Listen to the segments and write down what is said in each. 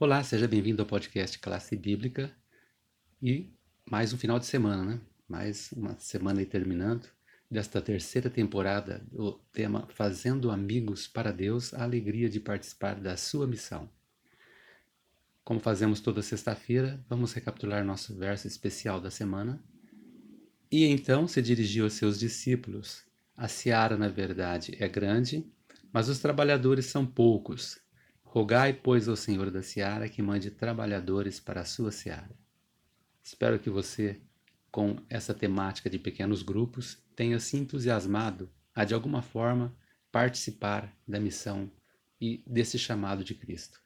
Olá, seja bem-vindo ao podcast Classe Bíblica e mais um final de semana, né? Mais uma semana aí terminando desta terceira temporada do tema Fazendo Amigos para Deus, a alegria de participar da sua missão. Como fazemos toda sexta-feira, vamos recapitular nosso verso especial da semana. E então se dirigiu aos seus discípulos: A seara, na verdade, é grande, mas os trabalhadores são poucos. Rogai, pois, ao Senhor da seara que mande trabalhadores para a sua seara. Espero que você, com essa temática de pequenos grupos, tenha se entusiasmado a, de alguma forma, participar da missão e desse chamado de Cristo.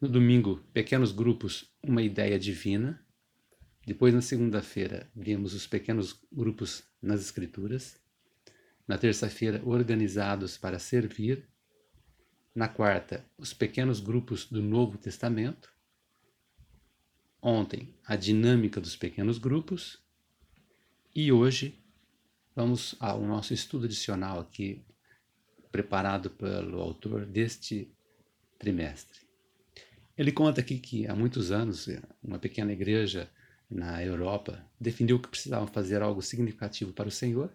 No domingo, pequenos grupos, uma ideia divina. Depois, na segunda-feira, vimos os pequenos grupos nas Escrituras. Na terça-feira, organizados para servir na quarta, os pequenos grupos do Novo Testamento. Ontem, a dinâmica dos pequenos grupos. E hoje, vamos ao nosso estudo adicional aqui, preparado pelo autor deste trimestre. Ele conta aqui que há muitos anos, uma pequena igreja na Europa definiu que precisavam fazer algo significativo para o Senhor.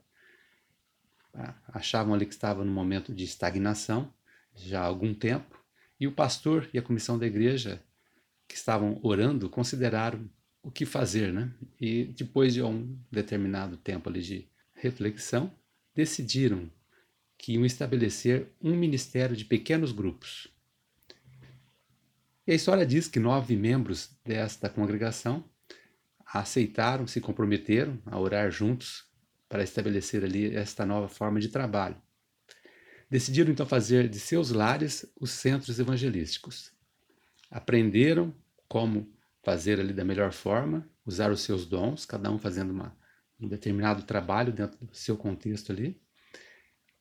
Ah, achavam ali que estava num momento de estagnação já há algum tempo, e o pastor e a comissão da igreja que estavam orando consideraram o que fazer, né? E depois de um determinado tempo ali de reflexão, decidiram que iam estabelecer um ministério de pequenos grupos. E a história diz que nove membros desta congregação aceitaram, se comprometeram a orar juntos para estabelecer ali esta nova forma de trabalho. Decidiram então fazer de seus lares os centros evangelísticos. Aprenderam como fazer ali da melhor forma, usar os seus dons, cada um fazendo uma, um determinado trabalho dentro do seu contexto ali.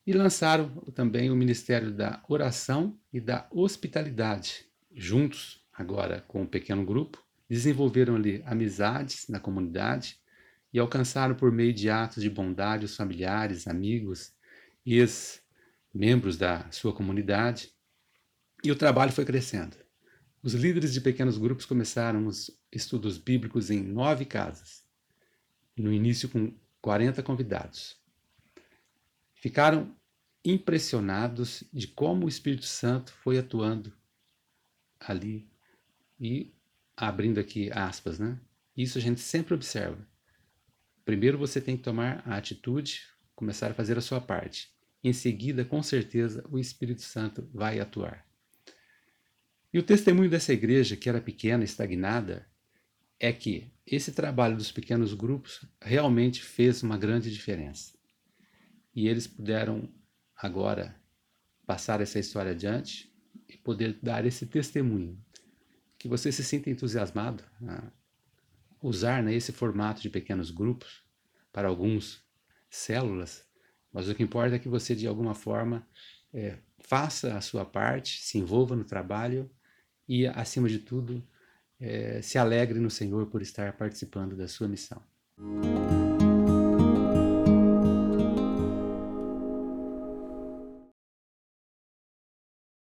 E lançaram também o ministério da oração e da hospitalidade, juntos agora com um pequeno grupo, desenvolveram ali amizades na comunidade e alcançaram por meio de atos de bondade os familiares, amigos, ex membros da sua comunidade, e o trabalho foi crescendo. Os líderes de pequenos grupos começaram os estudos bíblicos em nove casas, no início com 40 convidados. Ficaram impressionados de como o Espírito Santo foi atuando ali e abrindo aqui aspas, né? Isso a gente sempre observa. Primeiro você tem que tomar a atitude, começar a fazer a sua parte em seguida, com certeza, o Espírito Santo vai atuar. E o testemunho dessa igreja, que era pequena, estagnada, é que esse trabalho dos pequenos grupos realmente fez uma grande diferença. E eles puderam agora passar essa história adiante e poder dar esse testemunho. Que você se sinta entusiasmado a usar né, esse formato de pequenos grupos, para alguns células, mas o que importa é que você, de alguma forma, é, faça a sua parte, se envolva no trabalho e, acima de tudo, é, se alegre no Senhor por estar participando da sua missão.